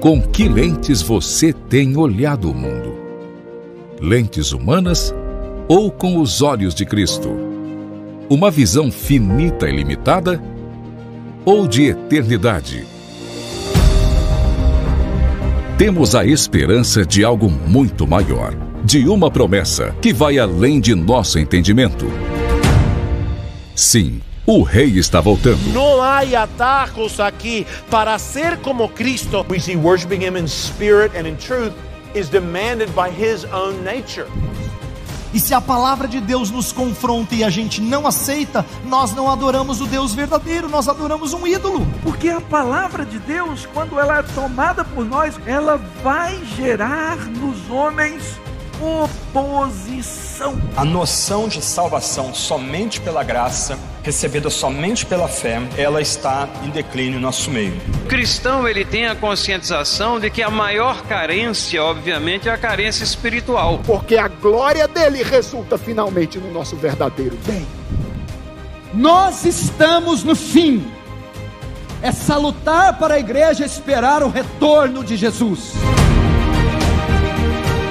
Com que lentes você tem olhado o mundo? Lentes humanas ou com os olhos de Cristo? Uma visão finita e limitada ou de eternidade? Temos a esperança de algo muito maior, de uma promessa que vai além de nosso entendimento. Sim, o rei está voltando. Não há atajos aqui para ser como Cristo. We see worshiping him in spirit and in truth is demanded by his own nature. E se a palavra de Deus nos confronta e a gente não aceita, nós não adoramos o Deus verdadeiro, nós adoramos um ídolo. Porque a palavra de Deus, quando ela é tomada por nós, ela vai gerar nos homens oposição. A noção de salvação somente pela graça, recebida somente pela fé, ela está em declínio no nosso meio. O cristão ele tem a conscientização de que a maior carência, obviamente, é a carência espiritual. Porque a glória dele resulta finalmente no nosso verdadeiro bem. Nós estamos no fim. É salutar para a igreja esperar o retorno de Jesus.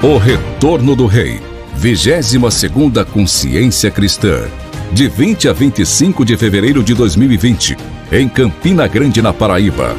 O Retorno do Rei. 22 segunda Consciência Cristã. De 20 a 25 de fevereiro de 2020, em Campina Grande, na Paraíba.